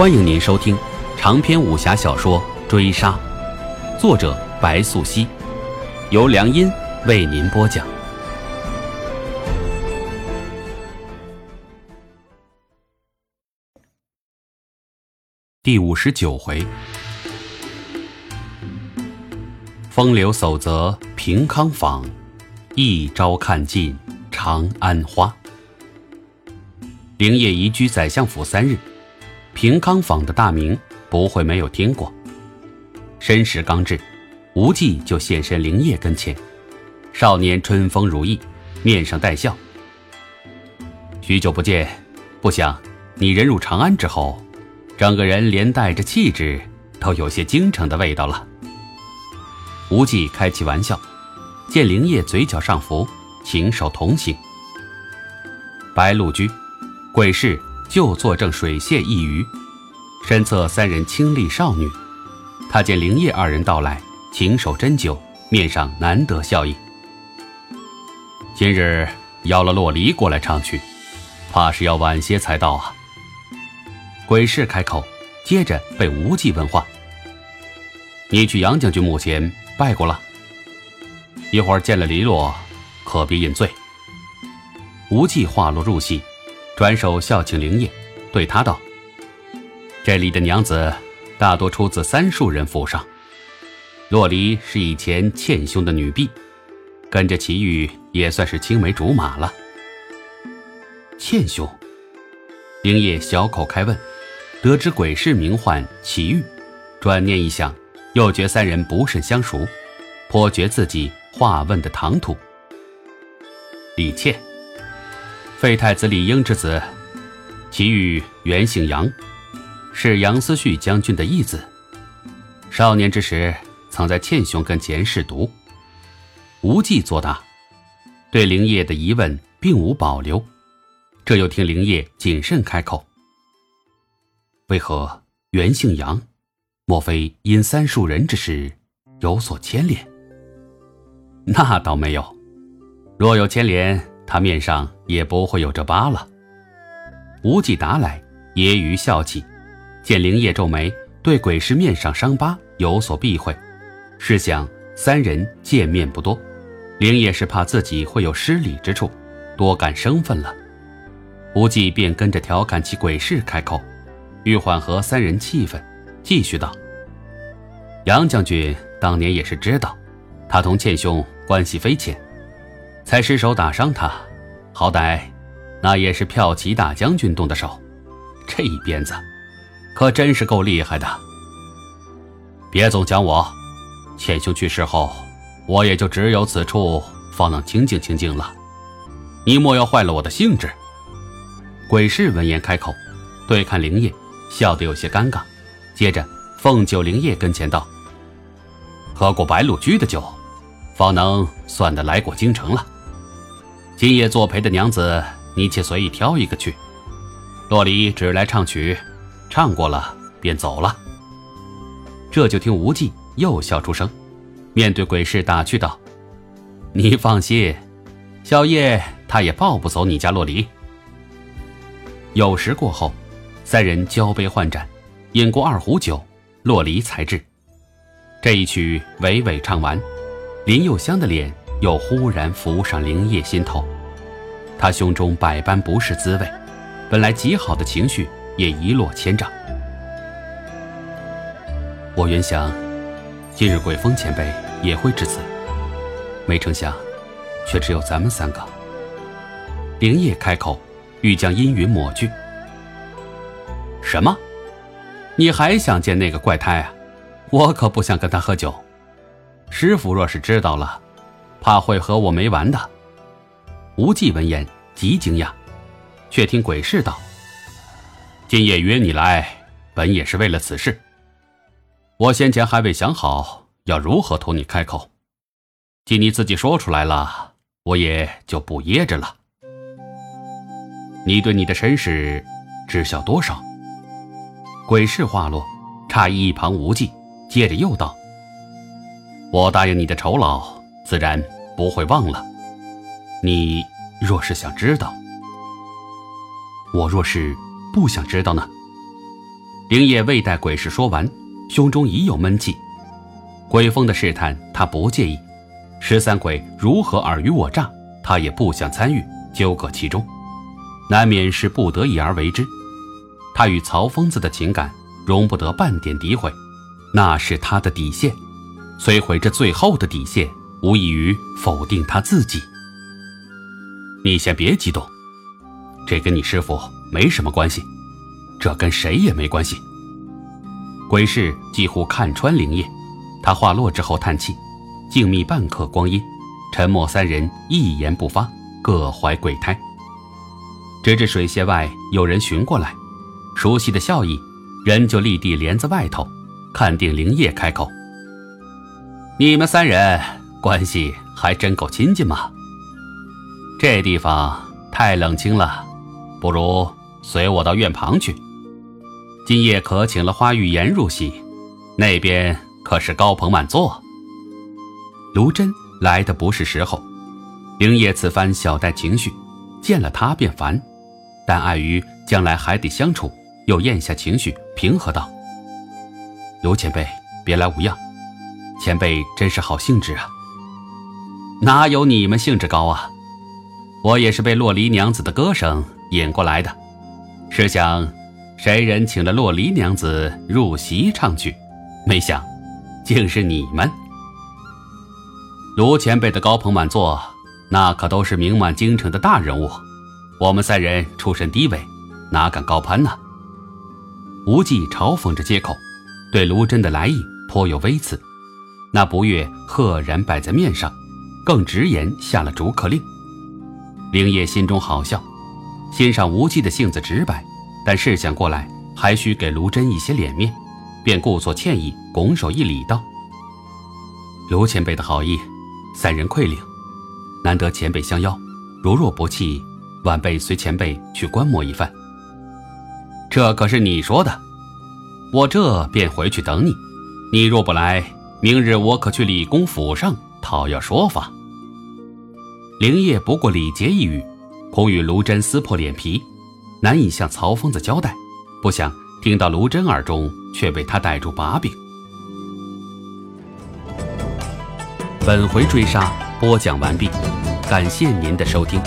欢迎您收听长篇武侠小说《追杀》，作者白素熙，由良音为您播讲。第五十九回，风流守则平康坊，一朝看尽长安花。灵业移居宰相府三日。平康坊的大名不会没有听过。申时刚至，无忌就现身灵业跟前。少年春风如意，面上带笑。许久不见，不想你人入长安之后，整个人连带着气质都有些京城的味道了。无忌开起玩笑，见灵业嘴角上浮，请手同行。白鹿居，鬼市。就坐正水榭一隅，身侧三人清丽少女。他见灵叶二人到来，请手斟酒，面上难得笑意。今日邀了洛离过来唱曲，怕是要晚些才到啊。鬼市开口，接着被无忌问话：“你去杨将军墓前拜过了？一会儿见了黎洛，可别饮醉。”无忌话落入戏。转手笑请灵业，对他道：“这里的娘子大多出自三树人府上。洛离是以前倩兄的女婢，跟着祁煜也算是青梅竹马了。”倩兄，灵业小口开问，得知鬼氏名唤祁煜，转念一想，又觉三人不甚相熟，颇觉自己话问的唐突。李倩。废太子李英之子，其余原姓杨，是杨思绪将军的义子。少年之时，曾在倩兄跟前试毒。无忌作答，对灵业的疑问并无保留。这又听灵业谨慎开口：“为何原姓杨？莫非因三树人之事有所牵连？”那倒没有，若有牵连。他面上也不会有这疤了。无忌答来，揶揄笑起，见灵叶皱眉，对鬼市面上伤疤有所避讳。试想三人见面不多，灵叶是怕自己会有失礼之处，多感生分了。无忌便跟着调侃起鬼市开口，欲缓和三人气氛，继续道：“杨将军当年也是知道，他同倩兄关系匪浅。”才失手打伤他，好歹那也是骠骑大将军动的手，这一鞭子可真是够厉害的。别总讲我，浅兄去世后，我也就只有此处方能清静清静了。你莫要坏了我的兴致。鬼市闻言开口，对看灵叶，笑得有些尴尬，接着奉酒灵叶跟前道：“喝过白鹿居的酒，方能算得来过京城了。”今夜作陪的娘子，你且随意挑一个去。洛离只来唱曲，唱过了便走了。这就听无忌又笑出声，面对鬼市打趣道：“你放心，小叶他也抱不走你家洛离。”酉时过后，三人交杯换盏，饮过二壶酒，洛离才至。这一曲娓娓唱完，林又香的脸。又忽然浮上灵叶心头，他胸中百般不是滋味，本来极好的情绪也一落千丈。我原想，今日鬼风前辈也会至此，没成想，却只有咱们三个。灵叶开口，欲将阴云抹去。什么？你还想见那个怪胎啊？我可不想跟他喝酒。师傅若是知道了。怕会和我没完的。无忌闻言极惊讶，却听鬼市道：“今夜约你来，本也是为了此事。我先前还未想好要如何同你开口，既你自己说出来了，我也就不掖着了。你对你的身世知晓多少？”鬼市话落，诧异一旁无忌，接着又道：“我答应你的酬劳。”自然不会忘了。你若是想知道，我若是不想知道呢？灵业未待鬼氏说完，胸中已有闷气。鬼风的试探他不介意，十三鬼如何尔虞我诈，他也不想参与纠葛其中，难免是不得已而为之。他与曹疯子的情感容不得半点诋毁，那是他的底线。摧毁这最后的底线，无异于否定他自己。你先别激动，这跟你师傅没什么关系，这跟谁也没关系。鬼市几乎看穿灵叶，他话落之后叹气，静谧半刻光阴，沉默三人一言不发，各怀鬼胎。直至水榭外有人寻过来，熟悉的笑意，人就立地帘子外头，看定灵叶开口。你们三人关系还真够亲近嘛！这地方太冷清了，不如随我到院旁去。今夜可请了花玉颜入席，那边可是高朋满座。卢真来的不是时候，灵叶此番小带情绪，见了他便烦，但碍于将来还得相处，又咽下情绪，平和道：“卢前辈，别来无恙。”前辈真是好兴致啊！哪有你们兴致高啊？我也是被洛离娘子的歌声引过来的。试想，谁人请了洛离娘子入席唱曲？没想，竟是你们。卢前辈的高朋满座，那可都是名满京城的大人物。我们三人出身低微，哪敢高攀呢？无忌嘲讽着接口，对卢真的来意颇有微词。那不悦赫然摆在面上，更直言下了逐客令。灵叶心中好笑，欣赏无忌的性子直白，但试想过来，还需给卢真一些脸面，便故作歉意，拱手一礼道：“卢前辈的好意，三人愧领。难得前辈相邀，如若不弃，晚辈随前辈去观摩一番。”这可是你说的，我这便回去等你。你若不来，明日我可去李公府上讨要说法。灵烨不顾礼节一语，恐与卢真撕破脸皮，难以向曹疯子交代。不想听到卢真耳中，却被他逮住把柄。本回追杀播讲完毕，感谢您的收听。